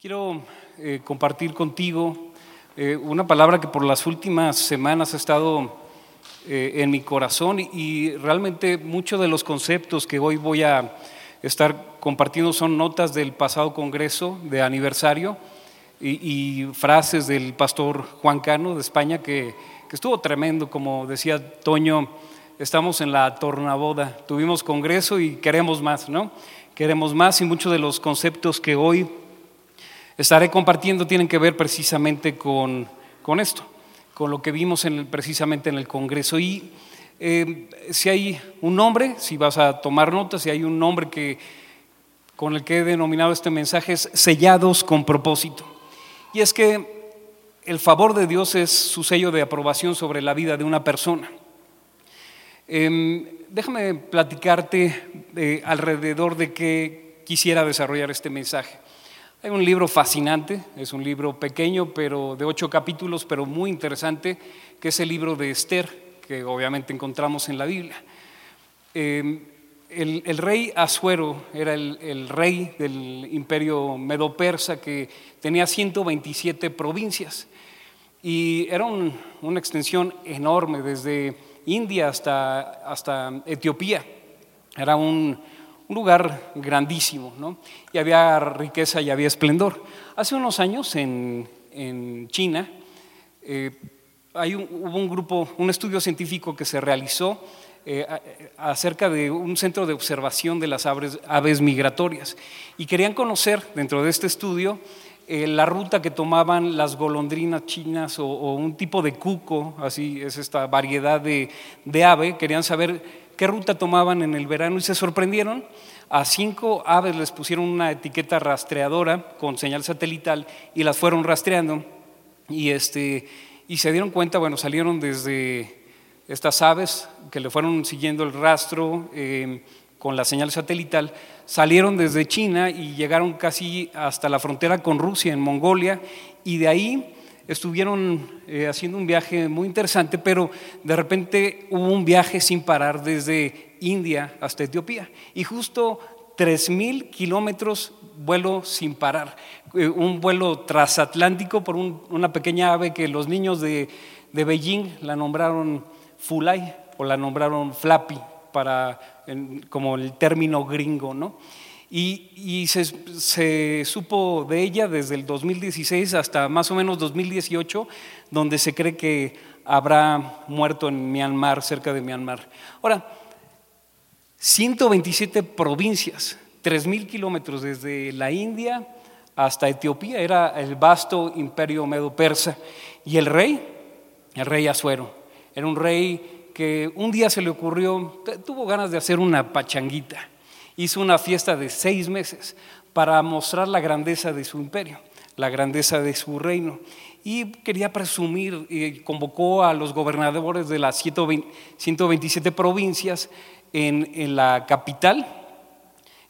Quiero eh, compartir contigo eh, una palabra que por las últimas semanas ha estado eh, en mi corazón y, realmente muchos de los conceptos que hoy voy a estar compartiendo son notas del pasado congreso de aniversario y, y frases del pastor Juan Cano de España que, que estuvo tremendo, como decía Toño, estamos en la tornaboda, tuvimos congreso y queremos más, ¿no? Queremos más y muchos de los conceptos que hoy estaré compartiendo tienen que ver precisamente con, con esto, con lo que vimos en precisamente en el Congreso. Y eh, si hay un nombre, si vas a tomar notas, si hay un nombre que, con el que he denominado este mensaje es sellados con propósito. Y es que el favor de Dios es su sello de aprobación sobre la vida de una persona. Eh, déjame platicarte alrededor de qué quisiera desarrollar este mensaje. Hay un libro fascinante, es un libro pequeño, pero de ocho capítulos, pero muy interesante, que es el libro de Esther, que obviamente encontramos en la Biblia. Eh, el, rey Asuero era el, rey del imperio medo-persa que tenía 127 provincias y era un, una extensión enorme desde India hasta, hasta Etiopía. Era un, un lugar grandísimo, ¿no? Y había riqueza y había esplendor. Hace unos años en, en China eh, hay un, hubo un grupo, un estudio científico que se realizó eh, acerca de un centro de observación de las aves, aves migratorias y querían conocer dentro de este estudio eh, la ruta que tomaban las golondrinas chinas o, o, un tipo de cuco, así es esta variedad de, de ave, querían saber qué ruta tomaban en el verano y se sorprendieron. A cinco aves les pusieron una etiqueta rastreadora con señal satelital y las fueron rastreando y, este, y se dieron cuenta, bueno, salieron desde estas aves que le fueron siguiendo el rastro eh, con la señal satelital, salieron desde China y llegaron casi hasta la frontera con Rusia, en Mongolia, y de ahí estuvieron eh, haciendo un viaje muy interesante, pero de repente hubo un viaje sin parar desde India hasta Etiopía. Y justo 3.000 kilómetros vuelo sin parar, eh, un vuelo transatlántico por un, una pequeña ave que los niños de, Beijing la nombraron Fulai o la nombraron Flappy, para, como el término gringo, ¿no? Y, se, se, supo de ella desde el 2016 hasta más o menos 2018, donde se cree que habrá muerto en Myanmar, cerca de Myanmar. Ahora, 127 provincias, 3.000 kilómetros desde la India hasta Etiopía, era el vasto imperio medo-persa. Y el rey, el rey Asuero, era un rey que un día se le ocurrió, tuvo ganas de hacer una pachanguita hizo una fiesta de seis meses para mostrar la grandeza de su imperio, la grandeza de su reino. Y quería presumir, y convocó a los gobernadores de las 127 provincias en, en la capital,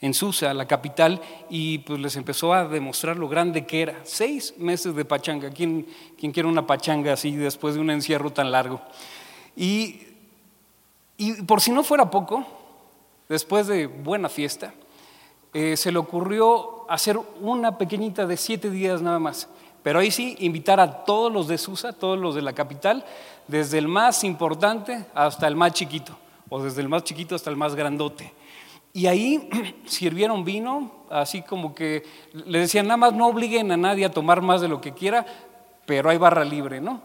en Susa, la capital, y pues les empezó a demostrar lo grande que era. Seis meses de pachanga. ¿Quién, quién quiere una pachanga así después de un encierro tan largo? Y, y por si no fuera poco, después de buena fiesta, eh, se le ocurrió hacer una pequeñita de siete días nada más. Pero ahí sí, invitar a todos los de Susa, todos los de la capital, desde el más importante hasta el más chiquito, o desde el más chiquito hasta el más grandote. Y ahí sirvieron vino, así como que le decían, nada más no obliguen a nadie a tomar más de lo que quiera, pero hay barra libre, ¿no?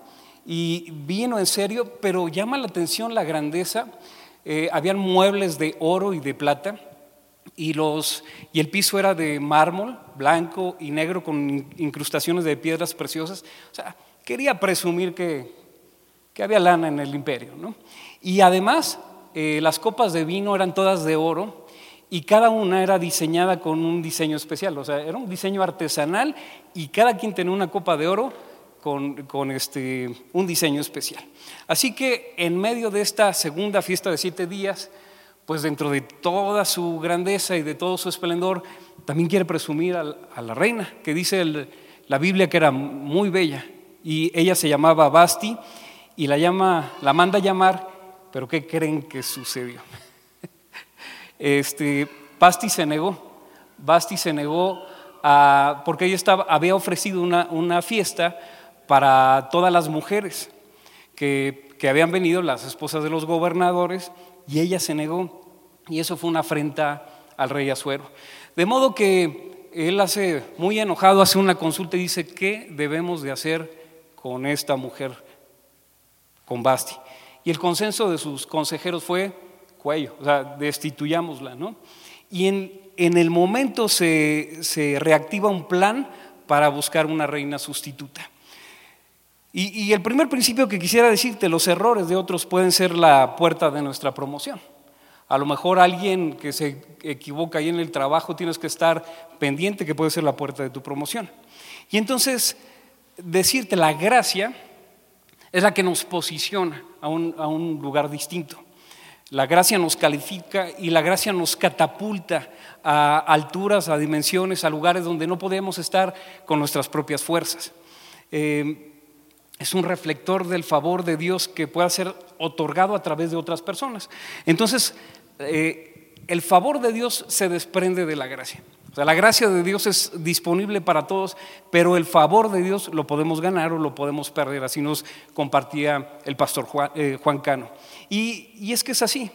Y vino en serio, pero llama la atención la grandeza eh, habían muebles de oro y de plata y, los, y el piso era de mármol blanco y negro con incrustaciones de piedras preciosas. O sea, quería presumir que, que había lana en el imperio. ¿no? Y además, eh, las copas de vino eran todas de oro y cada una era diseñada con un diseño especial. O sea, era un diseño artesanal y cada quien tenía una copa de oro con, este, un diseño especial. Así que en medio de esta segunda fiesta de siete días, pues dentro de toda su grandeza y de todo su esplendor, también quiere presumir a, a la reina, que dice la Biblia que era muy bella, y ella se llamaba Basti, y la, llama, la manda a llamar, pero ¿qué creen que sucedió? Este, Basti se negó, Basti se negó porque ella estaba, había ofrecido una fiesta para todas las mujeres que, que habían venido, las esposas de los gobernadores, y ella se negó. Y eso fue una afrenta al rey Azuero. De modo que él hace, muy enojado, hace una consulta y dice, ¿qué debemos de hacer con esta mujer, con Basti? Y el consenso de sus consejeros fue cuello, o sea, destituyámosla, ¿no? Y en, en el momento se, se reactiva un plan para buscar una reina sustituta. Y, el primer principio que quisiera decirte, los errores de otros pueden ser la puerta de nuestra promoción. A lo mejor alguien que se equivoca ahí en el trabajo tienes que estar pendiente que puede ser la puerta de tu promoción. Y entonces, decirte la gracia es la que nos posiciona a un, a un lugar distinto. La gracia nos califica y la gracia nos catapulta a alturas, a dimensiones, a lugares donde no podemos estar con nuestras propias fuerzas. Eh, es un reflector del favor de Dios que pueda ser otorgado a través de otras personas. Entonces, eh, el favor de Dios se desprende de la gracia. O sea, la gracia de Dios es disponible para todos, pero el favor de Dios lo podemos ganar o lo podemos perder. Así nos compartía el pastor Juan, eh, Cano. Y, es que es así.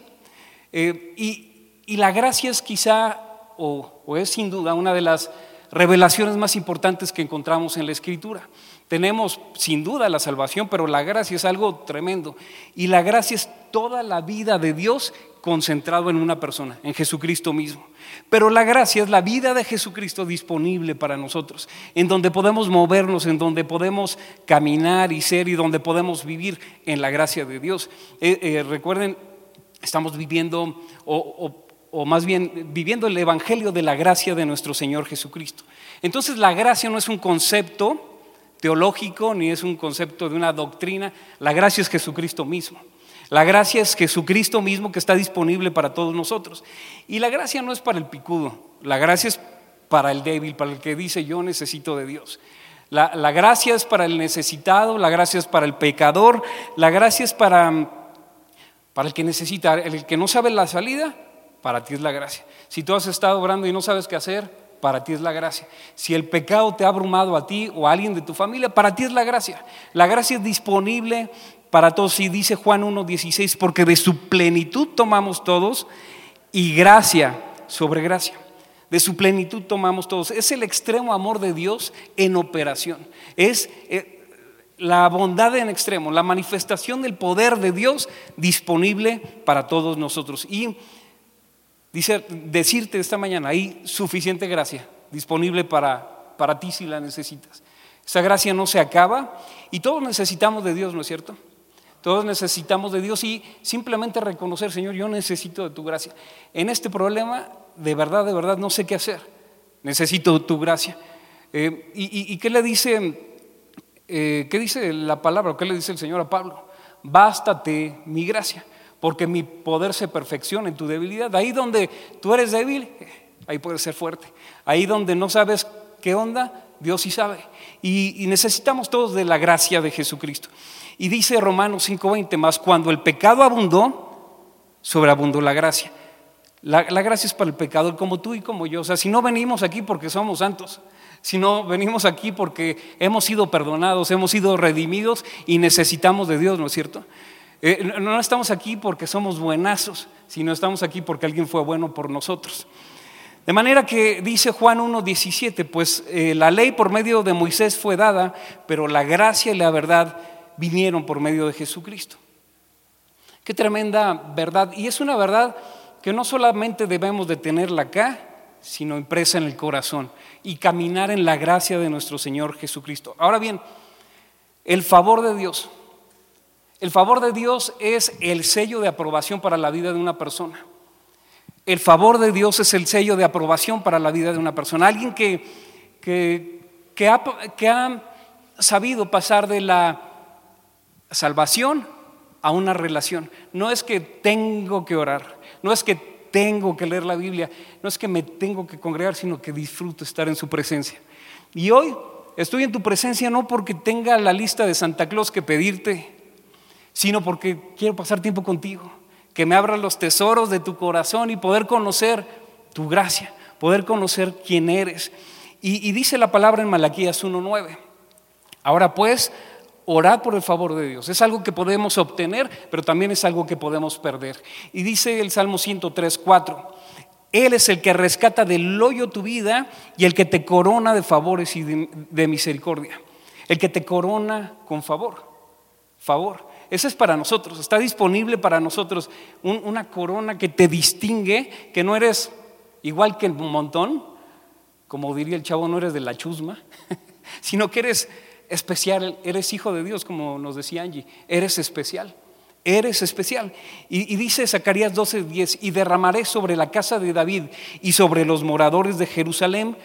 Eh, y, la gracia es quizá, o es sin duda, una de las revelaciones más importantes que encontramos en la Escritura. Tenemos sin duda la salvación, pero la gracia es algo tremendo. Y la gracia es toda la vida de Dios concentrado en una persona, en Jesucristo mismo. Pero la gracia es la vida de Jesucristo disponible para nosotros, en donde podemos movernos, en donde podemos caminar y ser y donde podemos vivir en la gracia de Dios. Eh, eh, recuerden, estamos viviendo, o, o más bien viviendo el Evangelio de la gracia de nuestro Señor Jesucristo. Entonces la gracia no es un concepto, teológico ni es un concepto de una doctrina. La gracia es Jesucristo mismo. La gracia es Jesucristo mismo que está disponible para todos nosotros. Y la gracia no es para el picudo, la gracia es para el débil, para el que dice yo necesito de Dios. La, la gracia es para el necesitado, la gracia es para el pecador, la gracia es para, para el que necesita, el que no sabe la salida, para ti es la gracia. Si tú has estado orando y no sabes qué hacer, para ti es la gracia. Si el pecado te ha abrumado a ti o a alguien de tu familia, para ti es la gracia. La gracia es disponible para todos. Y dice Juan 1.16, porque de su plenitud tomamos todos y gracia sobre gracia. De su plenitud tomamos todos. Es el extremo amor de Dios en operación. Es eh, la bondad en extremo, la manifestación del poder de Dios disponible para todos nosotros. Y Dice, decirte esta mañana, hay suficiente gracia disponible para, para ti si la necesitas. Esa gracia no se acaba y todos necesitamos de Dios, ¿no es cierto? Todos necesitamos de Dios y simplemente reconocer, Señor, yo necesito de tu gracia. En este problema, de verdad, de verdad, no sé qué hacer. Necesito tu gracia. Eh, y, qué le dice, eh, qué dice la palabra, qué le dice el Señor a Pablo? Bástate mi gracia porque mi poder se perfecciona en tu debilidad. Ahí donde tú eres débil, ahí puedes ser fuerte. Ahí donde no sabes qué onda, Dios sí sabe. Y, necesitamos todos de la gracia de Jesucristo. Y dice Romanos 5:20 más, cuando el pecado abundó, sobreabundó la gracia. La, la, gracia es para el pecador como tú y como yo. O sea, si no venimos aquí porque somos santos, si no venimos aquí porque hemos sido perdonados, hemos sido redimidos y necesitamos de Dios, ¿no es cierto? Eh, no estamos aquí porque somos buenazos, sino estamos aquí porque alguien fue bueno por nosotros. De manera que dice Juan 1.17, pues eh, la ley por medio de Moisés fue dada, pero la gracia y la verdad vinieron por medio de Jesucristo. Qué tremenda verdad. Y es una verdad que no solamente debemos de tenerla acá, sino impresa en el corazón y caminar en la gracia de nuestro Señor Jesucristo. Ahora bien, el favor de Dios el favor de Dios es el sello de aprobación para la vida de una persona. El favor de Dios es el sello de aprobación para la vida de una persona. Alguien que, que, ha, que ha sabido pasar de la salvación a una relación. No es que tengo que orar, no es que tengo que leer la Biblia, no es que me tengo que congregar, sino que disfruto estar en su presencia. Y hoy estoy en tu presencia no porque tenga la lista de Santa Claus que pedirte, sino porque quiero pasar tiempo contigo, que me abras los tesoros de tu corazón y poder conocer tu gracia, poder conocer quién eres. Y, dice la palabra en Malaquías 1.9. Ahora pues, orad por el favor de Dios. Es algo que podemos obtener, pero también es algo que podemos perder. Y dice el Salmo 103.4. Él es el que rescata del hoyo tu vida y el que te corona de favores y de misericordia. El que te corona con favor. Favor. Ese es para nosotros. Está disponible para nosotros una corona que te distingue, que no eres igual que un montón, como diría el chavo, no eres de la chusma, sino que eres especial, eres hijo de Dios, como nos decía Angie, eres especial. Eres especial. Y, dice Zacarías 12:10, y derramaré sobre la casa de David y sobre los moradores de Jerusalén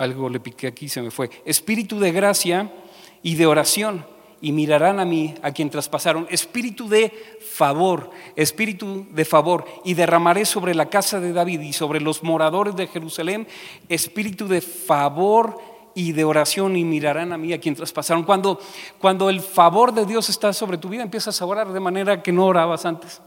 algo le piqué aquí, se me fue. Espíritu de gracia y de oración. Y mirarán a mí, a quien traspasaron. Espíritu de favor, espíritu de favor. Y derramaré sobre la casa de David y sobre los moradores de Jerusalén espíritu de favor y de oración. Y mirarán a mí, a quien traspasaron. Cuando, cuando el favor de Dios está sobre tu vida, empiezas a orar de manera que no orabas antes.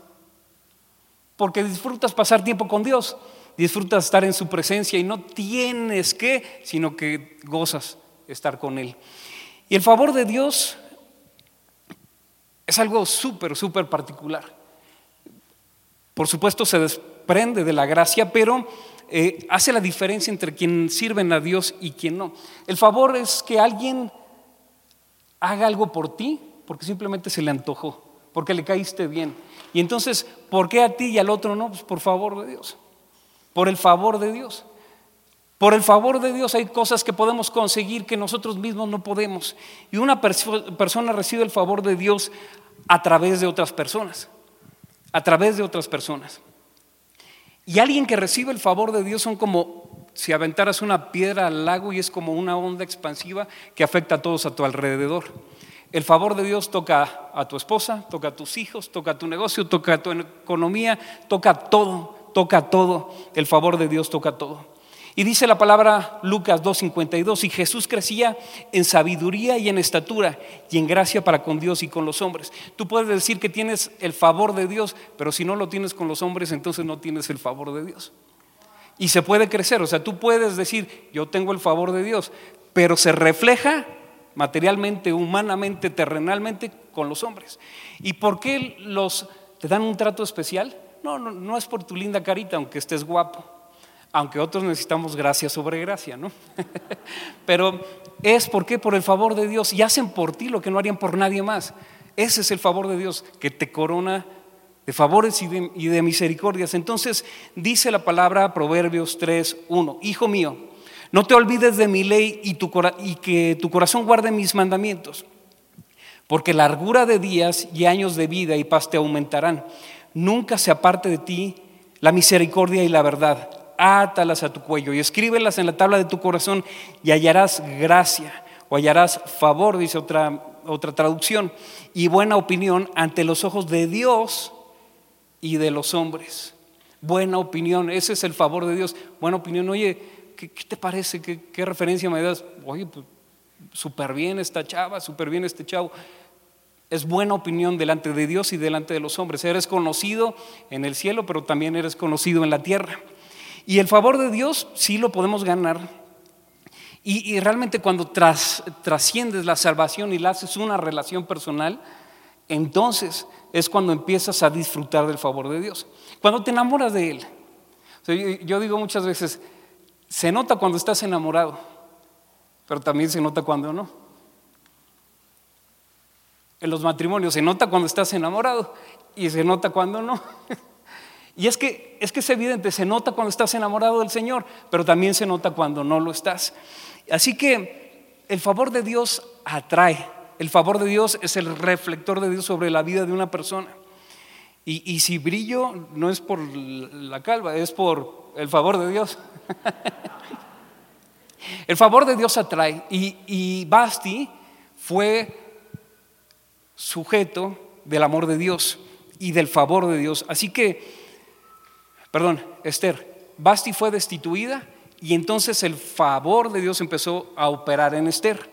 Porque disfrutas pasar tiempo con Dios disfrutas estar en su presencia y no tienes que, sino que gozas estar con Él. Y el favor de Dios es algo súper, súper particular. Por supuesto se desprende de la gracia, pero eh, hace la diferencia entre quien sirven a Dios y quien no. El favor es que alguien haga algo por ti porque simplemente se le antojó, porque le caíste bien. Y entonces, ¿por qué a ti y al otro no? Pues por favor de Dios por el favor de Dios. Por el favor de Dios hay cosas que podemos conseguir que nosotros mismos no podemos. Y una persona recibe el favor de Dios a través de otras personas. A través de otras personas. Y alguien que recibe el favor de Dios son como si aventaras una piedra al lago y es como una onda expansiva que afecta a todos a tu alrededor. El favor de Dios toca a tu esposa, toca a tus hijos, toca a tu negocio, toca a tu economía, toca todo toca todo, el favor de Dios toca todo. Y dice la palabra Lucas 2.52, y Jesús crecía en sabiduría y en estatura y en gracia para con Dios y con los hombres. Tú puedes decir que tienes el favor de Dios, pero si no lo tienes con los hombres, entonces no tienes el favor de Dios. Y se puede crecer, o sea, tú puedes decir, yo tengo el favor de Dios, pero se refleja materialmente, humanamente, terrenalmente con los hombres. ¿Y por qué los te dan un trato especial? No, no, no es por tu linda carita, aunque estés guapo. Aunque otros necesitamos gracia sobre gracia, ¿no? Pero es porque por el favor de Dios y hacen por ti lo que no harían por nadie más. Ese es el favor de Dios que te corona de favores y de, misericordias. Entonces dice la palabra Proverbios 3, 1, Hijo mío, no te olvides de mi ley y, y que tu corazón guarde mis mandamientos, porque largura de días y años de vida y paz te aumentarán nunca se aparte de ti la misericordia y la verdad. Átalas a tu cuello y escríbelas en la tabla de tu corazón y hallarás gracia o hallarás favor, dice otra, otra traducción, y buena opinión ante los ojos de Dios y de los hombres. Buena opinión, ese es el favor de Dios. Buena opinión, oye, ¿qué, te parece? ¿Qué, referencia me das? Oye, pues súper bien esta chava, súper bien este chavo es buena opinión delante de Dios y delante de los hombres. Eres conocido en el cielo, pero también eres conocido en la tierra. Y el favor de Dios sí lo podemos ganar. Y, realmente cuando trasciendes la salvación y la haces una relación personal, entonces es cuando empiezas a disfrutar del favor de Dios. Cuando te enamoras de Él. yo digo muchas veces, se nota cuando estás enamorado, pero también se nota cuando no en los matrimonios. Se nota cuando estás enamorado y se nota cuando no. Y es que, es que es evidente, se nota cuando estás enamorado del Señor, pero también se nota cuando no lo estás. Así que el favor de Dios atrae. El favor de Dios es el reflector de Dios sobre la vida de una persona. Y, si brillo no es por la calva, es por el favor de Dios. el favor de Dios atrae. Y, y Basti fue sujeto del amor de Dios y del favor de Dios. Así que, perdón, Esther, Basti fue destituida y entonces el favor de Dios empezó a operar en Esther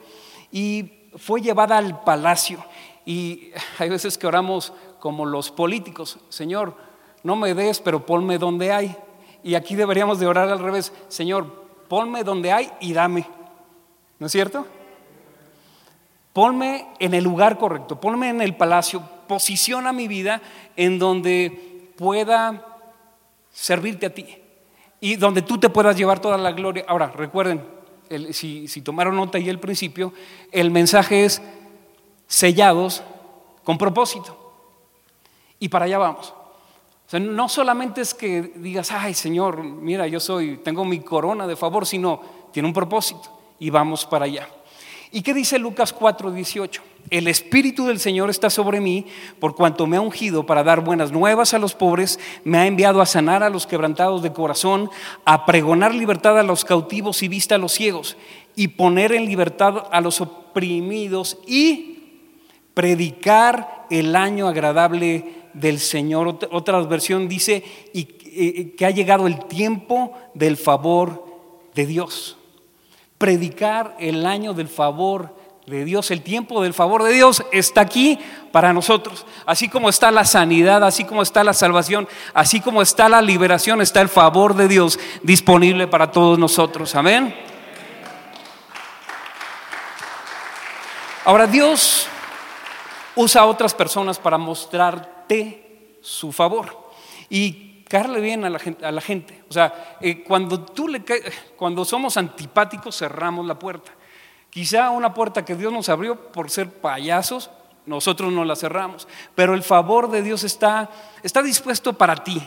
y fue llevada al palacio. Y hay veces que oramos como los políticos, Señor, no me des, pero ponme donde hay. Y aquí deberíamos de orar al revés. Señor, ponme donde hay y dame. ¿No es cierto? Ponme en el lugar correcto, ponme en el palacio, posiciona mi vida en donde pueda servirte a ti y donde tú te puedas llevar toda la gloria. Ahora, recuerden, si, si tomaron nota ahí al principio, el mensaje es sellados con propósito. Y para allá vamos. O sea, no solamente es que digas, ay Señor, mira, yo soy, tengo mi corona de favor, sino tiene un propósito y vamos para allá. ¿Y qué dice Lucas 4:18? El Espíritu del Señor está sobre mí por cuanto me ha ungido para dar buenas nuevas a los pobres, me ha enviado a sanar a los quebrantados de corazón, a pregonar libertad a los cautivos y vista a los ciegos, y poner en libertad a los oprimidos y predicar el año agradable del Señor. Otra versión dice y, que ha llegado el tiempo del favor de Dios predicar el año del favor de Dios. El tiempo del favor de Dios está aquí para nosotros. Así como está la sanidad, así como está la salvación, así como está la liberación, está el favor de Dios disponible para todos nosotros. Amén. Ahora Dios usa a otras personas para mostrarte su favor. Y caerle bien a la gente. O sea, eh, cuando, tú le cuando somos antipáticos cerramos la puerta. Quizá una puerta que Dios nos abrió por ser payasos, nosotros no la cerramos. Pero el favor de Dios está, está dispuesto para ti.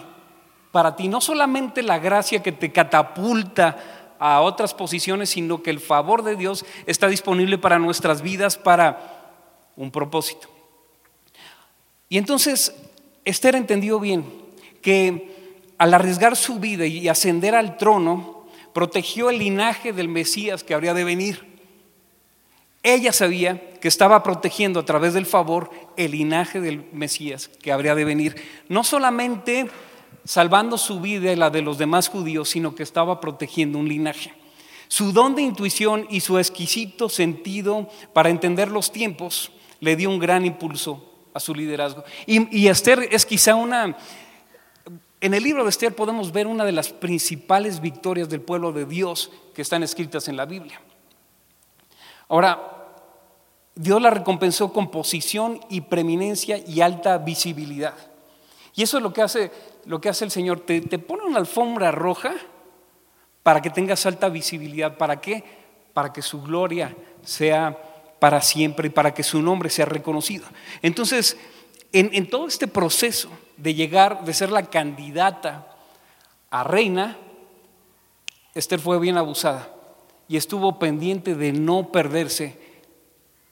Para ti, no solamente la gracia que te catapulta a otras posiciones, sino que el favor de Dios está disponible para nuestras vidas para un propósito. Y entonces, Esther entendió bien que al arriesgar su vida y ascender al trono, protegió el linaje del Mesías que habría de venir. Ella sabía que estaba protegiendo a través del favor el linaje del Mesías que habría de venir. No solamente salvando su vida y la de los demás judíos, sino que estaba protegiendo un linaje. Su don de intuición y su exquisito sentido para entender los tiempos le dio un gran impulso a su liderazgo. Y, y Esther es quizá una en el libro de Esther podemos ver una de las principales victorias del pueblo de Dios que están escritas en la Biblia. Ahora, Dios la recompensó con posición y preeminencia y alta visibilidad. Y eso es lo que hace, lo que hace el Señor. Te, pone una alfombra roja para que tengas alta visibilidad. ¿Para qué? Para que su gloria sea para siempre y para que su nombre sea reconocido. Entonces, en, todo este proceso de llegar, de ser la candidata a reina, Esther fue bien abusada y estuvo pendiente de no perderse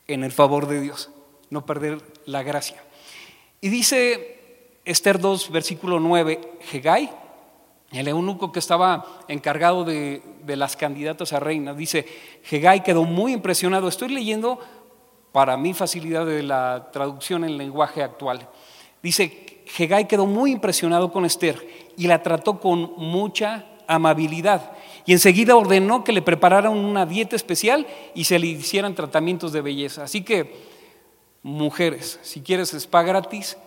en el favor de Dios, no perder la gracia. Y dice Esther 2, versículo 9, Hegai, el eunuco que estaba encargado de, las candidatas a reina, dice, Hegai quedó muy impresionado. Estoy leyendo para mi facilidad de la traducción en lenguaje actual. Dice, Hegai quedó muy impresionado con Esther y la trató con mucha amabilidad. Y enseguida ordenó que le prepararan una dieta especial y se le hicieran tratamientos de belleza. Así que, mujeres, si quieres spa gratis,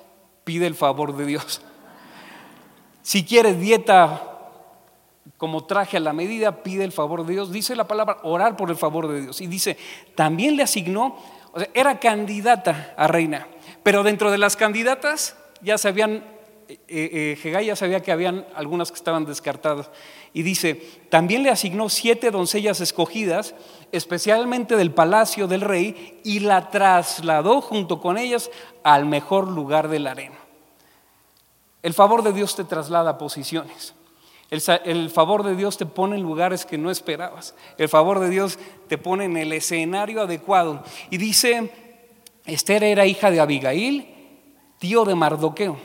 pide el favor de Dios. Si quieres dieta como traje a la medida, pide el favor de Dios. Dice la palabra orar por el favor de Dios. Y dice, también le asignó era candidata a reina, pero dentro de las candidatas ya sabían, eh, eh, ya sabía que habían algunas que estaban descartadas. Y dice, también le asignó siete doncellas escogidas, especialmente del palacio del rey, y la trasladó junto con ellas al mejor lugar de la arena. El favor de Dios te traslada a posiciones. El, favor de Dios te pone en lugares que no esperabas. El favor de Dios te pone en el escenario adecuado. Y dice, Esther era hija de Abigail, tío de Mardoqueo.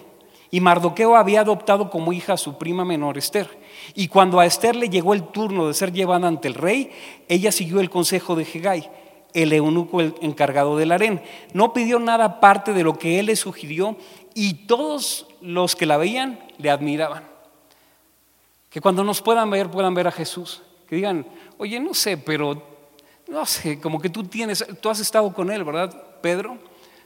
Y Mardoqueo había adoptado como hija a su prima menor Esther. Y cuando a Esther le llegó el turno de ser llevada ante el rey, ella siguió el consejo de Hegai, el eunuco encargado del harén. No pidió nada aparte de lo que él le sugirió y todos los que la veían le admiraban. Que cuando nos puedan ver, puedan ver a Jesús. Que digan, oye, no sé, pero no sé, como que tú tienes, tú has estado con Él, ¿verdad, Pedro?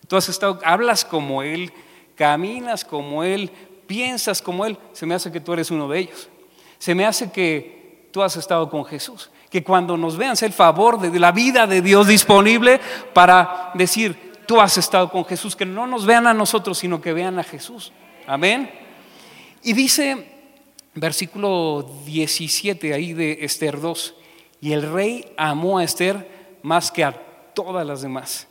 Tú has estado, hablas como Él, caminas como Él, piensas como Él. Se me hace que tú eres uno de ellos. Se me hace que tú has estado con Jesús. Que cuando nos vean sea el favor de la vida de Dios disponible para decir, tú has estado con Jesús. Que no nos vean a nosotros, sino que vean a Jesús. Amén. Y dice versículo 17 ahí de Esther 2, y el rey amó a Esther más que a todas las demás,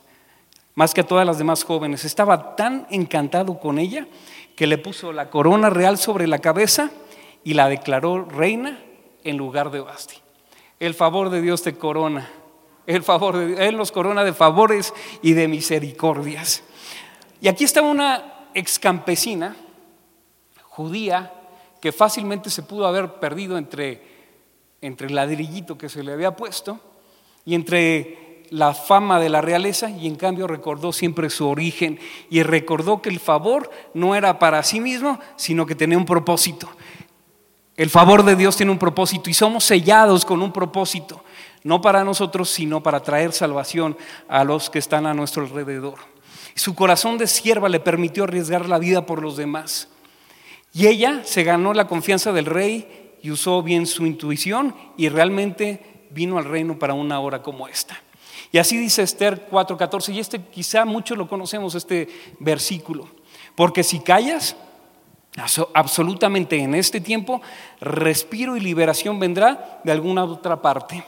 más que a todas las demás jóvenes. Estaba tan encantado con ella que le puso la corona real sobre la cabeza y la declaró reina en lugar de Basti. El favor de Dios te corona. El favor de Él nos corona de favores y de misericordias. Y aquí está una ex campesina judía que fácilmente se pudo haber perdido entre, entre el ladrillito que se le había puesto y entre la fama de la realeza y en cambio recordó siempre su origen y recordó que el favor no era para sí mismo, sino que tenía un propósito. El favor de Dios tiene un propósito y somos sellados con un propósito, no para nosotros, sino para traer salvación a los que están a nuestro alrededor. Su corazón de sierva le permitió arriesgar la vida por los demás. Y ella se ganó la confianza del rey y usó bien su intuición y realmente vino al reino para una hora como esta. Y así dice Esther 4:14, y este quizá muchos lo conocemos, este versículo. Porque si callas, absolutamente en este tiempo, respiro y liberación vendrá de alguna otra parte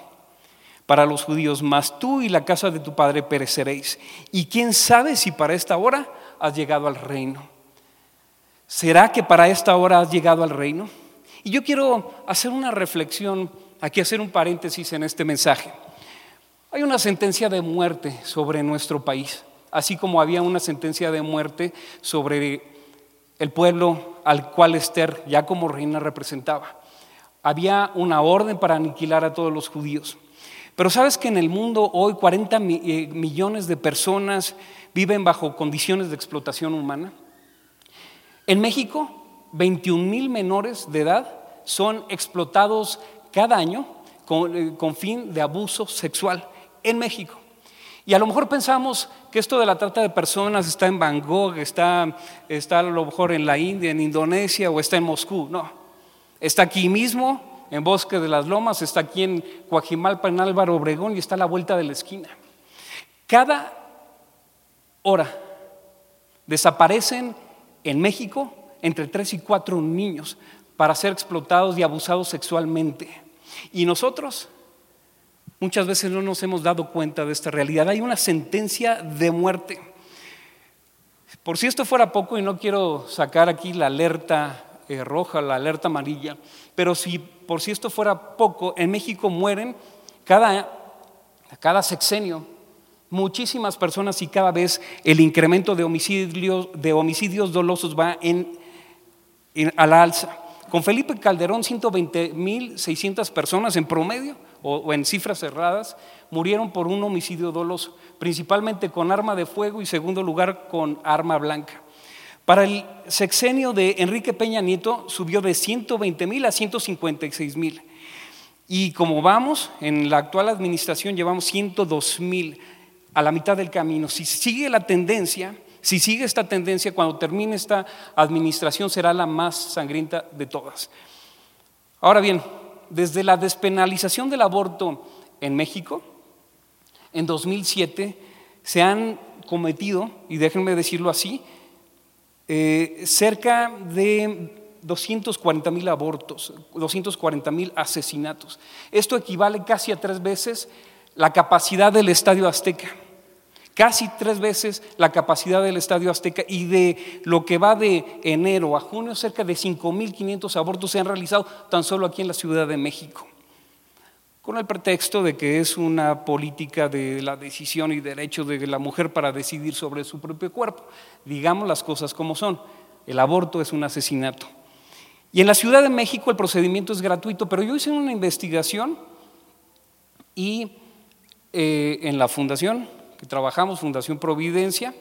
para los judíos, mas tú y la casa de tu padre pereceréis. Y quién sabe si para esta hora has llegado al reino. ¿Será que para esta hora has llegado al reino? Y yo quiero hacer una reflexión, aquí hacer un paréntesis en este mensaje. Hay una sentencia de muerte sobre nuestro país, así como había una sentencia de muerte sobre el pueblo al cual Esther ya como reina representaba. Había una orden para aniquilar a todos los judíos. Pero sabes que en el mundo hoy 40 eh, millones de personas viven bajo condiciones de explotación humana. En México, 21 mil menores de edad son explotados cada año eh, con, fin de abuso sexual en México. Y a lo mejor pensamos que esto de la trata de personas está en Bangkok, está, está a lo mejor en la India, en Indonesia o está en Moscú. No, está aquí mismo, en Bosque de las Lomas, está aquí en Coajimalpa, en Álvaro Obregón y está a la vuelta de la esquina. Cada hora desaparecen en México entre 3 y 4 niños para ser explotados y abusados sexualmente. Y nosotros muchas veces no nos hemos dado cuenta de esta realidad. Hay una sentencia de muerte. Por si esto fuera poco, y no quiero sacar aquí la alerta eh, roja, la alerta amarilla, pero si por si esto fuera poco, en México mueren cada, cada sexenio muchísimas personas y cada vez el incremento de homicidios, homicidios dolosos va en, a la alza. Con Felipe Calderón, 120.600 personas en promedio o, en cifras cerradas murieron por un homicidio doloso, principalmente con arma de fuego y segundo lugar con arma blanca. Para el sexenio de Enrique Peña Nieto subió de 120 mil a 156 mil. Y como vamos, en la actual administración llevamos 102 mil a la mitad del camino. Si sigue la tendencia, si sigue esta tendencia, cuando termine esta administración será la más sangrienta de todas. Ahora bien, desde la despenalización del aborto en México, en 2007 se han cometido, y déjenme decirlo así, eh, cerca de 240 mil abortos, 240 mil asesinatos. Esto equivale casi a tres veces la capacidad del Estadio Azteca casi tres veces la capacidad del Estadio Azteca y de lo que va de enero a junio, cerca de 5.500 abortos se han realizado tan solo aquí en la Ciudad de México, con el pretexto de que es una política de la decisión y derecho de la mujer para decidir sobre su propio cuerpo. Digamos las cosas como son, el aborto es un asesinato. Y en la Ciudad de México el procedimiento es gratuito, pero yo hice una investigación y eh, en la fundación trabajamos, Fundación Providencia,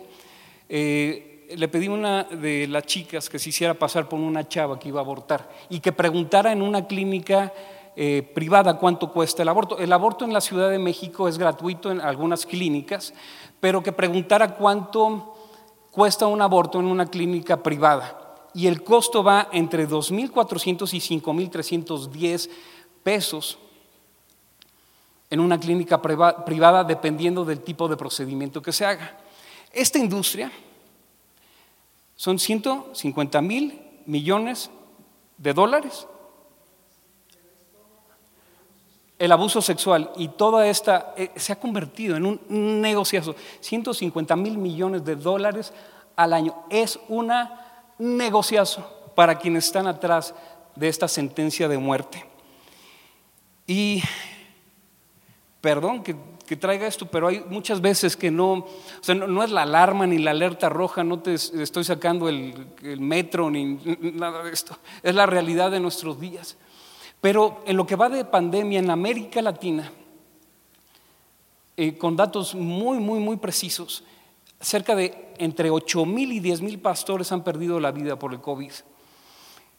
eh, le pedí a una de las chicas que se hiciera pasar por una chava que iba a abortar y que preguntara en una clínica eh, privada cuánto cuesta el aborto. El aborto en la Ciudad de México es gratuito en algunas clínicas, pero que preguntara cuánto cuesta un aborto en una clínica privada. y el costo va entre 2.400 y 5.310 pesos en una clínica privada dependiendo del tipo de procedimiento que se haga. Esta industria son 150 mil millones de dólares. El abuso sexual y toda esta eh, se ha convertido en un negociazo. 150 mil millones de dólares al año. Es un negociazo para quienes están atrás de esta sentencia de muerte. Y perdón que, traiga esto, pero hay muchas veces que no, o sea, no, es la alarma ni la alerta roja, no te estoy sacando el, metro ni nada de esto, es la realidad de nuestros días. Pero en lo que va de pandemia en América Latina, eh, con datos muy, muy, muy precisos, cerca de entre 8 mil y 10 mil pastores han perdido la vida por el COVID.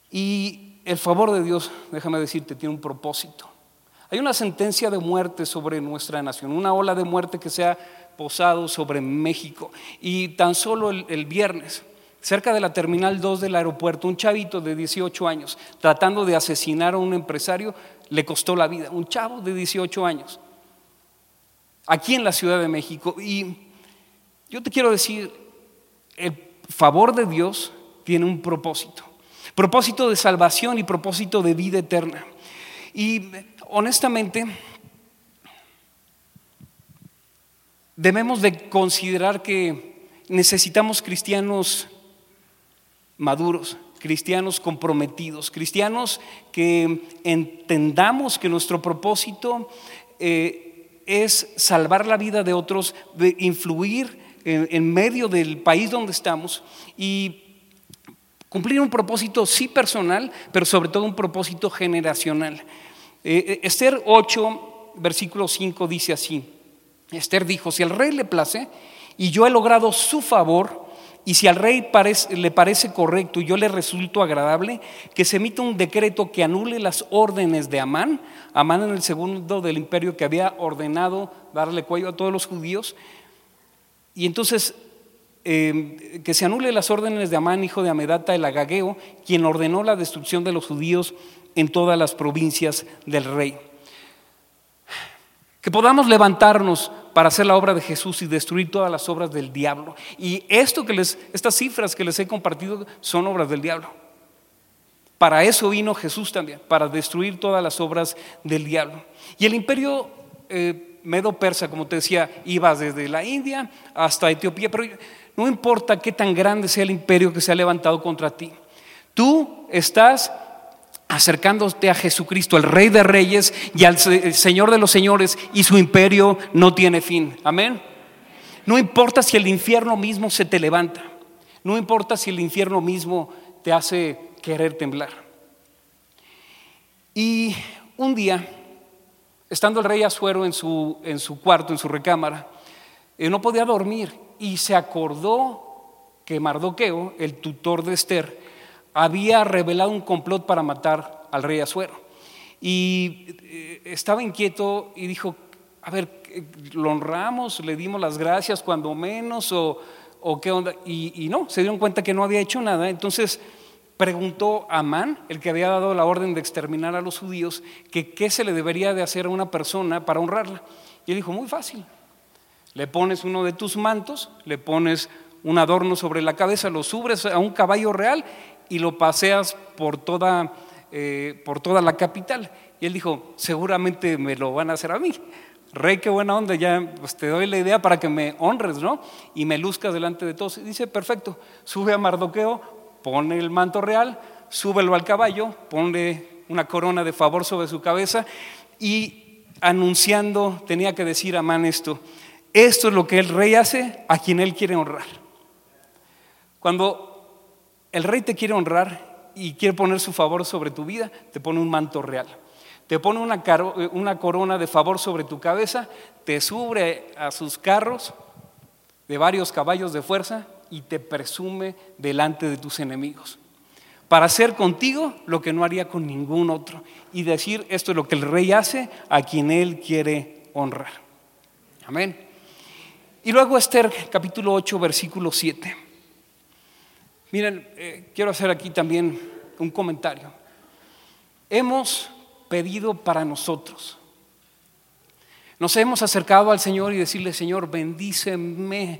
Y el favor de Dios, déjame decirte, tiene un propósito. Hay una sentencia de muerte sobre nuestra nación, una ola de muerte que se ha posado sobre México. Y tan solo el, viernes, cerca de la Terminal 2 del aeropuerto, un chavito de 18 años, tratando de asesinar a un empresario, le costó la vida. Un chavo de 18 años, aquí en la Ciudad de México. Y yo te quiero decir, el favor de Dios tiene un propósito. Propósito de salvación y propósito de vida eterna. Y honestamente, debemos de considerar que necesitamos cristianos maduros, cristianos comprometidos, cristianos que entendamos que nuestro propósito eh, es salvar la vida de otros, de influir en medio del país donde estamos y cumplir un propósito sí personal, pero sobre todo un propósito generacional. Eh, eh, Esther 8, versículo 5 dice así. Esther dijo, si al rey le place y yo he logrado su favor, y si al rey le parece correcto y yo le resulto agradable, que se emita un decreto que anule las órdenes de Amán, Amán en el segundo del imperio que había ordenado darle cuello a todos los judíos, y entonces em, que se anule las órdenes de Amán, hijo de Amedata el Agageo, quien ordenó la destrucción de los judíos en todas las provincias del rey. Que podamos levantarnos para hacer la obra de Jesús y destruir todas las obras del diablo. Y esto que les, estas cifras que les he compartido son obras del diablo. Para eso vino Jesús también, para destruir todas las obras del diablo. Y el imperio eh, medo-persa, como te decía, iba desde la India hasta Etiopía, pero no importa qué tan grande sea el imperio que se ha levantado contra ti. Tú estás acercándote a Jesucristo, el Rey de Reyes y al Señor de los Señores, y su imperio no tiene fin. Amén. No importa si el infierno mismo se te levanta, no importa si el infierno mismo te hace querer temblar. Y un día, estando el rey Azuero en su, en su cuarto, en su recámara, eh, no podía dormir y se acordó que Mardoqueo, el tutor de Esther, había revelado un complot para matar al rey Azuero. Y eh, estaba inquieto y dijo, a ver, ¿lo honramos? ¿Le dimos las gracias cuando menos? ¿O, qué onda? Y, no, se dieron cuenta que no había hecho nada. Entonces preguntó a Amán, el que había dado la orden de exterminar a los judíos, que qué se le debería de hacer a una persona para honrarla. Y él dijo, muy fácil. Le pones uno de tus mantos, le pones un adorno sobre la cabeza, lo subes a un caballo real y lo paseas por toda, eh, por toda la capital. Y él dijo, seguramente me lo van a hacer a mí. Rey, qué buena onda, ya pues, te doy la idea para que me honres, ¿no? Y me luzcas delante de todos. Y dice, perfecto, sube a Mardoqueo, pone el manto real, súbelo al caballo, pone una corona de favor sobre su cabeza y anunciando, tenía que decir a Man esto, esto es lo que el rey hace a quien él quiere honrar. Cuando el rey te quiere honrar y quiere poner su favor sobre tu vida, te pone un manto real. Te pone una, corona de favor sobre tu cabeza, te sube a sus carros de varios caballos de fuerza y te presume delante de tus enemigos. Para hacer contigo lo que no haría con ningún otro y decir esto es lo que el rey hace a quien él quiere honrar. Amén. Y luego Esther capítulo 8 versículo 7. Miren, eh, quiero hacer aquí también un comentario. Hemos pedido para nosotros. Nos hemos acercado al Señor y decirle, Señor, bendíceme,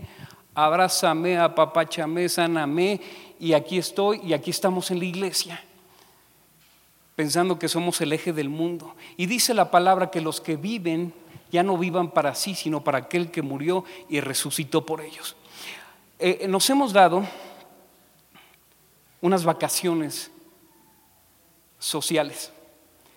abrázame, apapáchame, sáname, y aquí estoy, y aquí estamos en la iglesia, pensando que somos el eje del mundo. Y dice la palabra que los que viven ya no vivan para sí, sino para aquel que murió y resucitó por ellos. Eh, nos hemos dado unas vacaciones sociales.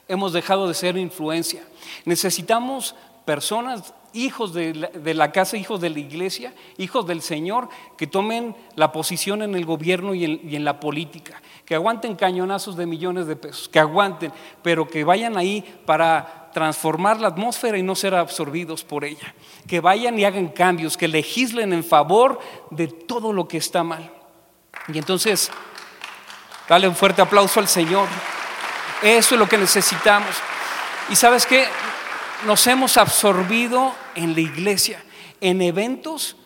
Hemos dejado de ser influencia. Necesitamos personas, hijos de la, casa, hijos de la iglesia, hijos del Señor, que tomen la posición en el gobierno y en, y en, la política, que aguanten cañonazos de millones de pesos, que aguanten, pero que vayan ahí para transformar la atmósfera y no ser absorbidos por ella, que vayan y hagan cambios, que legislen en favor de todo lo que está mal. Y entonces, dale un fuerte aplauso al Señor. Eso es lo que necesitamos. Y sabes qué, nos hemos absorbido en la iglesia, en eventos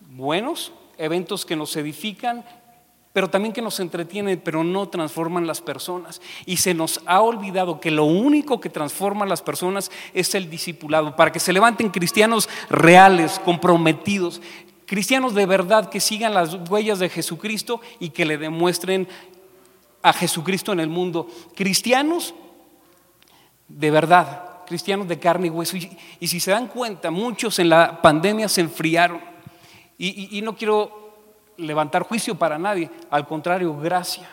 buenos, eventos que nos edifican, pero también que nos entretienen, pero no transforman las personas. Y se nos ha olvidado que lo único que transforma a las personas es el discipulado, para que se levanten cristianos reales, comprometidos, cristianos de verdad que sigan las huellas de Jesucristo y que le demuestren a Jesucristo en el mundo. Cristianos de verdad, cristianos de carne y hueso. Y, si se dan cuenta, muchos en la pandemia se enfriaron. Y, no quiero levantar juicio para nadie, al contrario, gracia.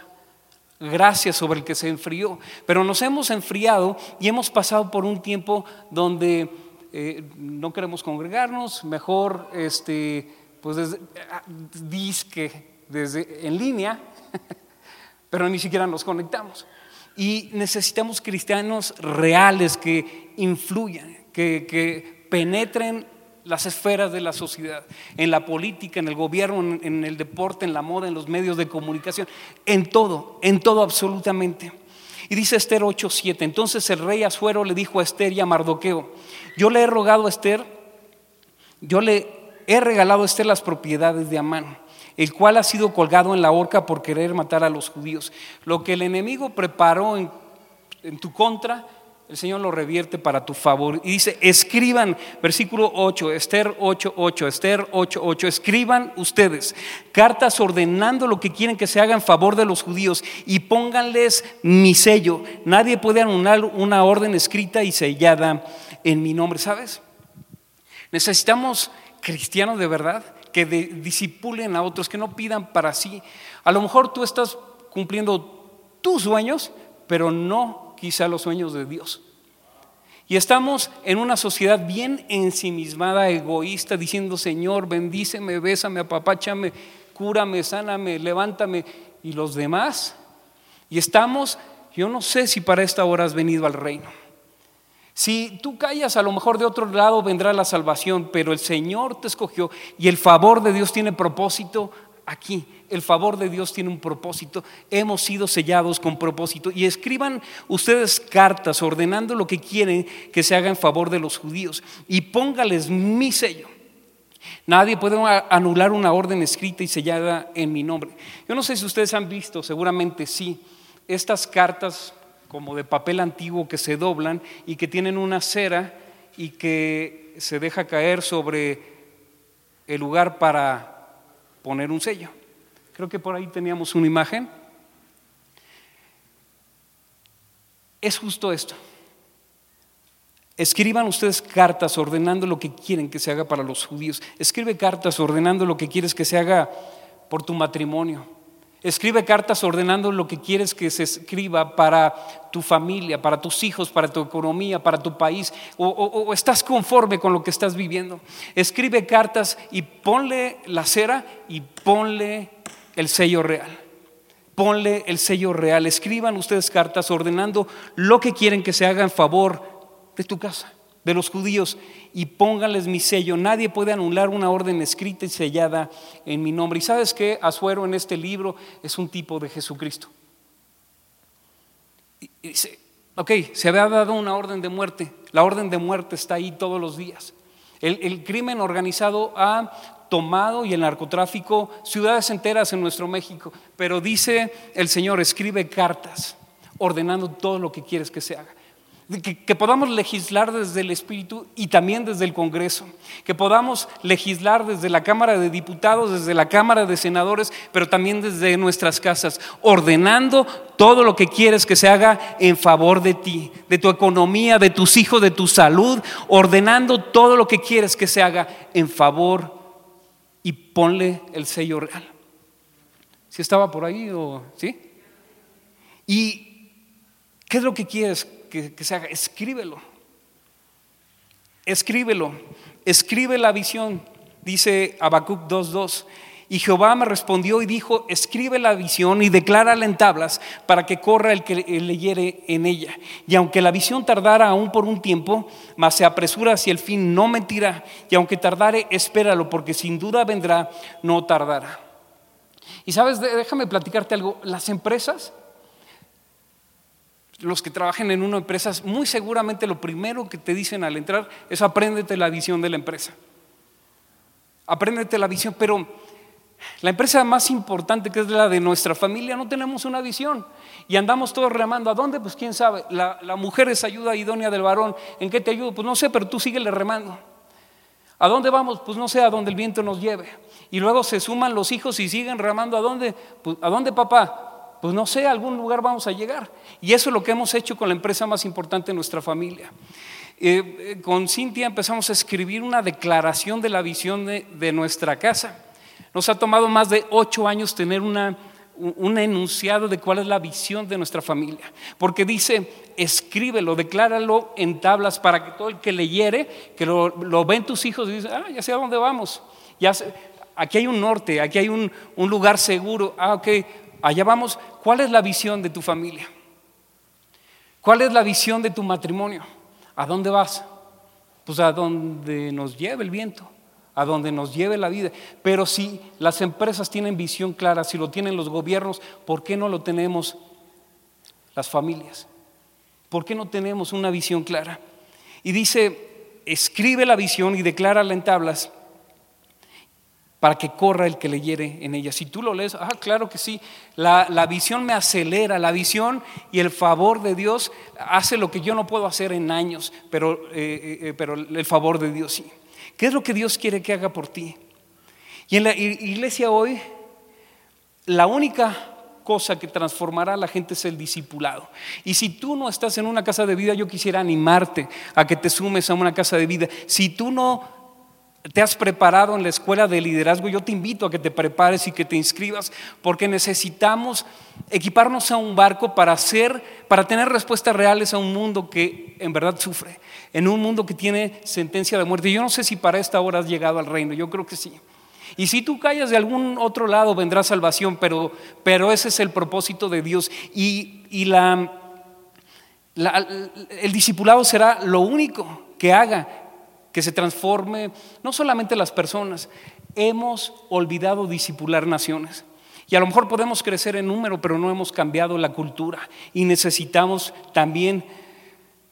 Gracias sobre el que se enfrió. Pero nos hemos enfriado y hemos pasado por un tiempo donde eh, no queremos congregarnos, mejor este, pues desde, ah, disque desde en línea, pero ni siquiera nos conectamos. Y necesitamos cristianos reales que influyan, que, penetren las esferas de la sociedad, en la política, en el gobierno, en, el deporte, en la moda, en los medios de comunicación, en todo, en todo absolutamente. Y dice Esther 8:7, entonces el rey Azuero le dijo a Esther y a Mardoqueo, yo le he rogado a Esther, yo le he regalado a Esther las propiedades de Amán el cual ha sido colgado en la horca por querer matar a los judíos. Lo que el enemigo preparó en, tu contra, el Señor lo revierte para tu favor. Y dice, escriban, versículo 8, Esther 8, 8, Esther 8, 8, escriban ustedes cartas ordenando lo que quieren que se haga en favor de los judíos y pónganles mi sello. Nadie puede anular una orden escrita y sellada en mi nombre, ¿sabes? Necesitamos cristianos de verdad que disipulen a otros, que no pidan para sí. A lo mejor tú estás cumpliendo tus sueños, pero no quizá los sueños de Dios. Y estamos en una sociedad bien ensimismada, egoísta, diciendo, Señor, bendíceme, bésame, apapáchame, cúrame, sáname, levántame. Y los demás, y estamos, yo no sé si para esta hora has venido al reino. Si tú callas, a lo mejor de otro lado vendrá la salvación, pero el Señor te escogió y el favor de Dios tiene propósito aquí. El favor de Dios tiene un propósito. Hemos sido sellados con propósito. Y escriban ustedes cartas ordenando lo que quieren que se haga en favor de los judíos. Y póngales mi sello. Nadie puede anular una orden escrita y sellada en mi nombre. Yo no sé si ustedes han visto, seguramente sí, estas cartas como de papel antiguo que se doblan y que tienen una cera y que se deja caer sobre el lugar para poner un sello. Creo que por ahí teníamos una imagen. Es justo esto. Escriban ustedes cartas ordenando lo que quieren que se haga para los judíos. Escribe cartas ordenando lo que quieres que se haga por tu matrimonio Escribe cartas ordenando lo que quieres que se escriba para tu familia, para tus hijos, para tu economía, para tu país, o, estás conforme con lo que estás viviendo. Escribe cartas y ponle la cera y ponle el sello real. Ponle el sello real. Escriban ustedes cartas ordenando lo que quieren que se haga en favor de tu casa de los judíos y pónganles mi sello. Nadie puede anular una orden escrita y sellada en mi nombre. Y sabes que Azuero en este libro es un tipo de Jesucristo. Y dice, ok, se había dado una orden de muerte. La orden de muerte está ahí todos los días. El, el crimen organizado ha tomado y el narcotráfico ciudades enteras en nuestro México. Pero dice el Señor, escribe cartas ordenando todo lo que quieres que se haga. Que, podamos legislar desde el Espíritu y también desde el Congreso, que podamos legislar desde la Cámara de Diputados, desde la Cámara de Senadores, pero también desde nuestras casas, ordenando todo lo que quieres que se haga en favor de ti, de tu economía, de tus hijos, de tu salud, ordenando todo lo que quieres que se haga en favor y ponle el sello real. ¿Si estaba por ahí o sí? ¿Y qué es lo que quieres que, se haga? Escríbelo. Escríbelo. Escribe la visión, dice Habacuc 2.2. Y Jehová me respondió y dijo, escribe la visión y declárala en tablas para que corra el que leyere en ella. Y aunque la visión tardara aún por un tiempo, mas se apresura hacia el fin, no mentirá. Y aunque tardare, espéralo, porque sin duda vendrá, no tardará. Y sabes, déjame platicarte algo. Las empresas, los que trabajen en una empresa, muy seguramente lo primero que te dicen al entrar es apréndete la visión de la empresa. Apréndete la visión, pero la empresa más importante, que es la de nuestra familia, no tenemos una visión. Y andamos todos remando. ¿A dónde? Pues quién sabe. La, mujer es ayuda idónea del varón. ¿En qué te ayudo? Pues no sé, pero tú síguele remando. ¿A dónde vamos? Pues no sé, a dónde el viento nos lleve. Y luego se suman los hijos y siguen remando. ¿A dónde? Pues, ¿A dónde, papá? Pues no sé, a algún lugar vamos a llegar. Y eso es lo que hemos hecho con la empresa más importante de nuestra familia. Eh, eh, con Cintia empezamos a escribir una declaración de la visión de nuestra casa. Nos ha tomado más de ocho años tener un enunciado de cuál es la visión de nuestra familia. Porque dice, escríbelo, decláralo en tablas para que todo el que leyere, que lo, lo ven tus hijos y dice, ah, ya sé a dónde vamos. Aquí hay un norte, aquí hay un, un lugar seguro. Ah, ok, allá vamos. ¿Cuál es la visión de tu familia? ¿Cuál es la visión de tu matrimonio? ¿A dónde vas? Pues a donde nos lleve el viento a donde nos lleve la vida. Pero si las empresas tienen visión clara, si lo tienen los gobiernos, ¿por qué no lo tenemos las familias? ¿Por qué no tenemos una visión clara? Y dice, escribe la visión y declárala en tablas para que corra el que leyere en ella. Si tú lo lees, ah, claro que sí, la, visión me acelera, la visión y el favor de Dios hace lo que yo no puedo hacer en años, pero, eh, eh, pero el favor de Dios sí. ¿Qué es lo que Dios quiere que haga por ti? Y en la iglesia hoy, la única cosa que transformará a la gente es el discipulado. Y si tú no estás en una casa de vida, yo quisiera animarte a que te sumes a una casa de vida. Si tú no te has preparado en la escuela de liderazgo, yo te invito a que te prepares y que te inscribas, porque necesitamos equiparnos a un barco para hacer, para tener respuestas reales a un mundo que en verdad sufre en un mundo que tiene sentencia de muerte. Yo no sé si para esta hora has llegado al reino, yo creo que sí. Y si tú callas de algún otro lado vendrá salvación, pero, pero ese es el propósito de Dios. Y, la, el discipulado será lo único que haga que se transforme no solamente las personas, hemos olvidado discipular naciones. Y a lo mejor podemos crecer en número, pero no hemos cambiado la cultura. Y necesitamos también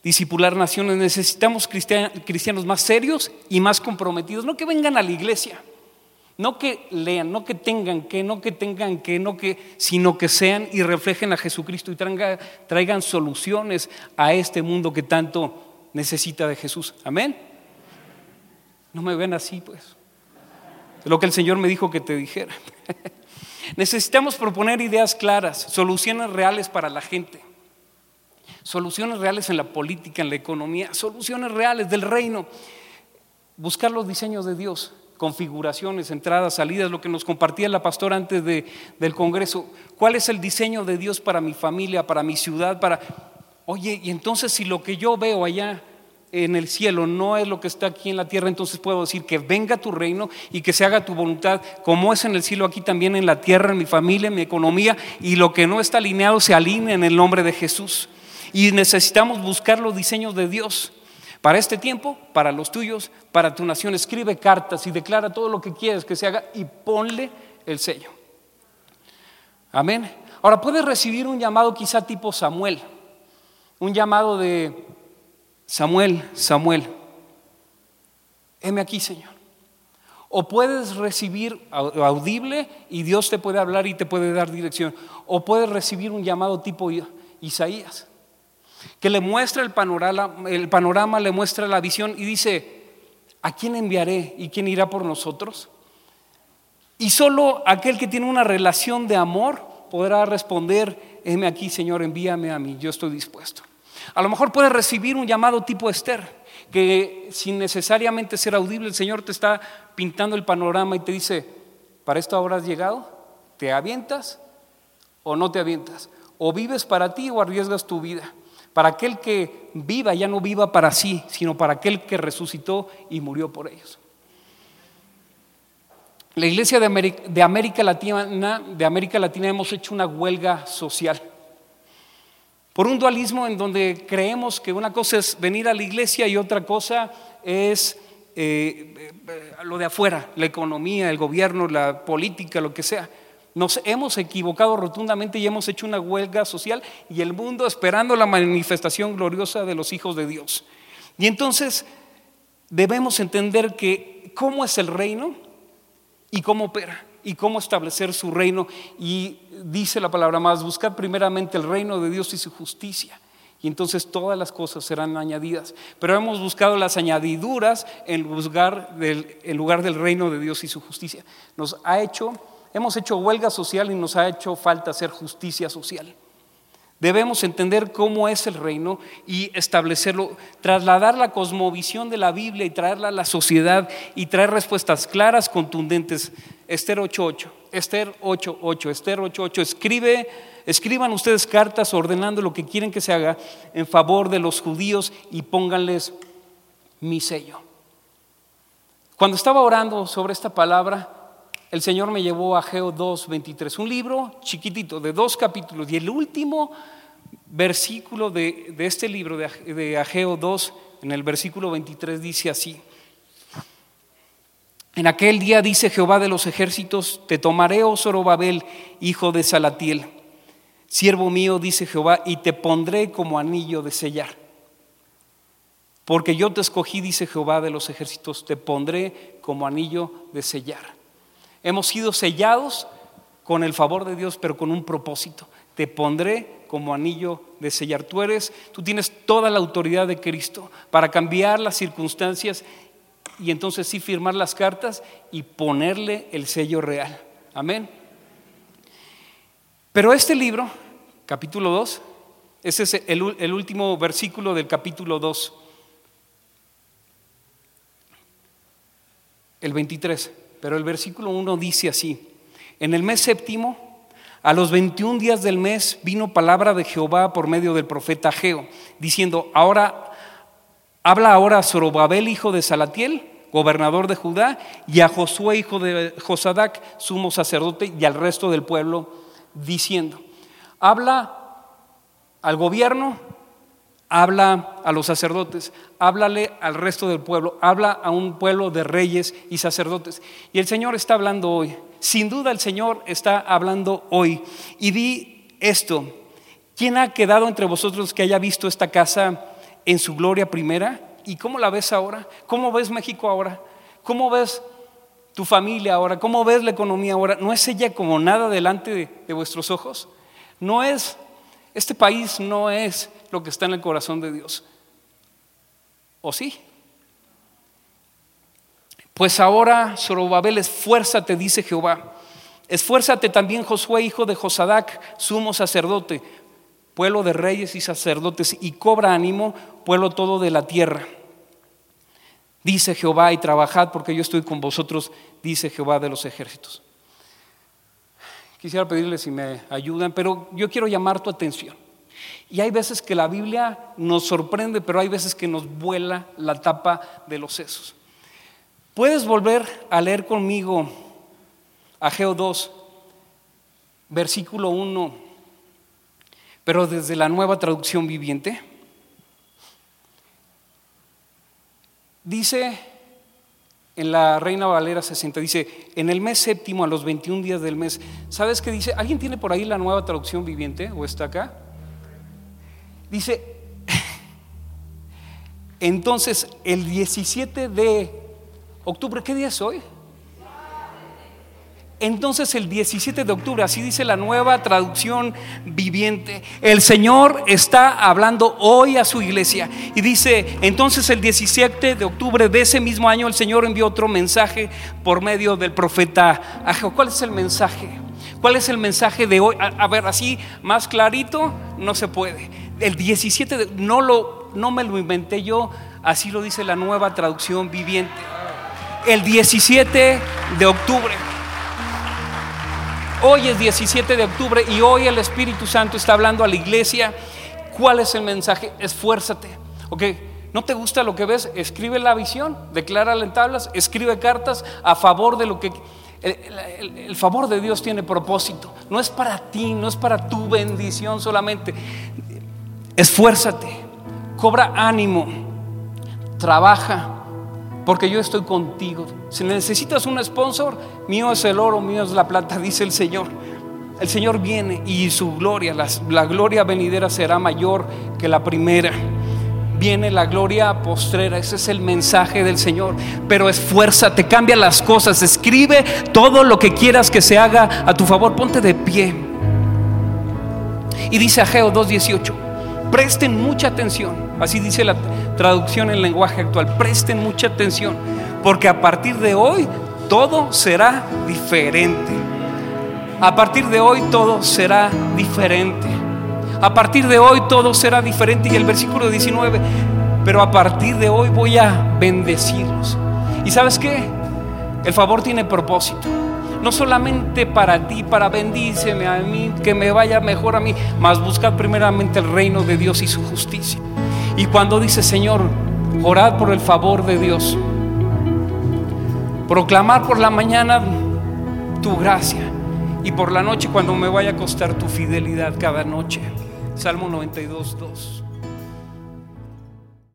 discipular naciones, necesitamos cristianos más serios y más comprometidos, no que vengan a la iglesia, no que lean, no que tengan que, no que tengan que, no que, sino que sean y reflejen a Jesucristo y traigan, traigan soluciones a este mundo que tanto necesita de Jesús. Amén. No me ven así, pues. Es lo que el Señor me dijo que te dijera. Necesitamos proponer ideas claras, soluciones reales para la gente soluciones reales en la política, en la economía, soluciones reales del reino. Buscar los diseños de Dios, configuraciones, entradas, salidas, lo que nos compartía la pastora antes del Congreso. ¿Cuál es el diseño de Dios para mi familia, para mi ciudad? Para... Oye, y entonces si lo que yo veo allá en el cielo no es lo que está aquí en la tierra, entonces puedo decir que venga tu reino y que se haga tu voluntad, como es en el cielo, aquí también en la tierra, en mi familia, en mi economía, y lo que no está alineado se alinea en el nombre de Jesús. Y necesitamos buscar los diseños de Dios para este tiempo, para los tuyos, para tu nación. Escribe cartas y declara todo lo que quieres que se haga y ponle el sello. Amén. Ahora puedes recibir un llamado quizá tipo Samuel, un llamado de Samuel, Samuel, heme aquí, Señor. O puedes recibir audible y Dios te puede hablar y te puede dar dirección. O puedes recibir un llamado tipo Isaías, que le muestra el panorama, le muestra la visión y dice, ¿a quién enviaré y quién irá por nosotros? Y solo aquel que tiene una relación de amor podrá responder, heme aquí, Señor, envíame a mí, yo estoy dispuesto. A lo mejor puedes recibir un llamado tipo Esther, que sin necesariamente ser audible, el Señor te está pintando el panorama y te dice, ¿para hora has llegado? ¿Te avientas o no te avientas? ¿O vives para ti o arriesgas tu vida? Para aquel que viva ya no viva para sí, sino para aquel que resucitó y murió por ellos. La iglesia de América, Latina, de América Latina hemos hecho una huelga social por un dualismo en donde creemos que una cosa es venir a la iglesia y otra cosa es eh, eh, lo de afuera, la economía, el gobierno, la política, lo que sea. Nos hemos equivocado rotundamente y hemos hecho una huelga social y el mundo esperando la manifestación gloriosa de los hijos de Dios. Y entonces debemos entender que cómo es el reino y cómo opera y cómo establecer su reino. Y dice la palabra más, buscad primeramente el reino de Dios y su justicia. Y entonces todas las cosas serán añadidas. Pero hemos buscado las añadiduras en lugar del, lugar del reino de Dios y su justicia. Nos ha hecho, hemos hecho huelga social y nos ha hecho falta hacer justicia social. Debemos entender cómo es el reino y establecerlo, trasladar la cosmovisión de la Biblia y traerla a la sociedad y traer respuestas claras, contundentes. Esther 8.8, Esther 8.8, Esther 8.8. Escribe, escriban ustedes cartas ordenando lo que quieren que se haga en favor de los judíos y pónganles mi sello. Cuando estaba orando sobre esta palabra, el Señor me llevó a Ageo 2.23, un libro chiquitito de dos capítulos. Y el último versículo de, este libro de, de Ageo 2, en el versículo 23, dice así. En aquel día dice Jehová de los ejércitos, te tomaré, oh Zorobabel, hijo de Salatiel, siervo mío, dice Jehová, y te pondré como anillo de sellar. Porque yo te escogí, dice Jehová de los ejércitos, te pondré como anillo de sellar. Hemos sido sellados con el favor de Dios, pero con un propósito. Te pondré como anillo de sellar. Tú eres, tú tienes toda la autoridad de Cristo para cambiar las circunstancias y entonces sí firmar las cartas y ponerle el sello real. Amén. Pero este libro, capítulo 2, ese es el, último versículo del capítulo 2, el 23. Pero el versículo 1 dice así, en el mes séptimo, a los 21 días del mes, vino palabra de Jehová por medio del profeta Geo, diciendo, ahora, habla ahora a Zorobabel, hijo de Salatiel, gobernador de Judá, y a Josué, hijo de Josadac, sumo sacerdote, y al resto del pueblo, diciendo, habla al gobierno habla a los sacerdotes, háblale al resto del pueblo, habla a un pueblo de reyes y sacerdotes. Y el Señor está hablando hoy. Sin duda el Señor está hablando hoy. Y di esto, ¿quién ha quedado entre vosotros que haya visto esta casa en su gloria primera? ¿Y cómo la ves ahora? ¿Cómo ves México ahora? ¿Cómo ves tu familia ahora? ¿Cómo ves la economía ahora? ¿No es ella como nada delante de, vuestros ojos? No es, este país no es lo que está en el corazón de Dios. ¿O sí? Pues ahora, Zorobabel, esfuérzate, dice Jehová. Esfuérzate también, Josué, hijo de Josadac, sumo sacerdote, pueblo de reyes y sacerdotes, y cobra ánimo, pueblo todo de la tierra. Dice Jehová, y trabajad porque yo estoy con vosotros, dice Jehová de los ejércitos. Quisiera pedirles si me ayudan, pero yo quiero llamar tu atención. Y hay veces que la Biblia nos sorprende, pero hay veces que nos vuela la tapa de los sesos. ¿Puedes volver a leer conmigo Ageo 2, versículo 1, pero desde la nueva traducción viviente? Dice en la Reina Valera 60, dice, en el mes séptimo, a los 21 días del mes, ¿sabes qué dice? ¿Alguien tiene por ahí la nueva traducción viviente o está acá? Dice, entonces el 17 de octubre, ¿qué día es hoy? Entonces el 17 de octubre, así dice la nueva traducción viviente, el Señor está hablando hoy a su iglesia y dice, entonces el 17 de octubre de ese mismo año el Señor envió otro mensaje por medio del profeta. ¿Cuál es el mensaje? ¿Cuál es el mensaje de hoy? A, ver, así más clarito no se puede. El 17 de, no lo no me lo inventé yo, así lo dice la nueva traducción viviente. El 17 de octubre Hoy es 17 de octubre y hoy el Espíritu Santo está hablando a la iglesia. ¿Cuál es el mensaje? Esfuérzate. ¿Ok? ¿No te gusta lo que ves? Escribe la visión, declárala en tablas, escribe cartas a favor de lo que... El, el, favor de Dios tiene propósito. No es para ti, no es para tu bendición solamente. Esfuérzate, cobra ánimo, trabaja, porque yo estoy contigo. Si necesitas un sponsor, mío es el oro, mío es la plata, dice el Señor. El Señor viene y su gloria, la, gloria venidera será mayor que la primera. Viene la gloria postrera, ese es el mensaje del Señor. Pero esfuérzate, cambia las cosas, escribe todo lo que quieras que se haga a tu favor, ponte de pie. Y dice Ageo 2.18 Presten mucha atención, así dice la traducción en lenguaje actual, presten mucha atención, porque a partir de hoy todo será diferente. A partir de hoy todo será diferente. A partir de hoy todo será diferente. Y el versículo 19, pero a partir de hoy voy a bendecirlos. ¿Y sabes qué? El favor tiene propósito no solamente para ti, para bendíceme a mí, que me vaya mejor a mí, mas buscad primeramente el reino de Dios y su justicia. Y cuando dice, Señor, orad por el favor de Dios, proclamar por la mañana tu gracia y por la noche cuando me vaya a costar tu fidelidad cada noche. Salmo 92, 2.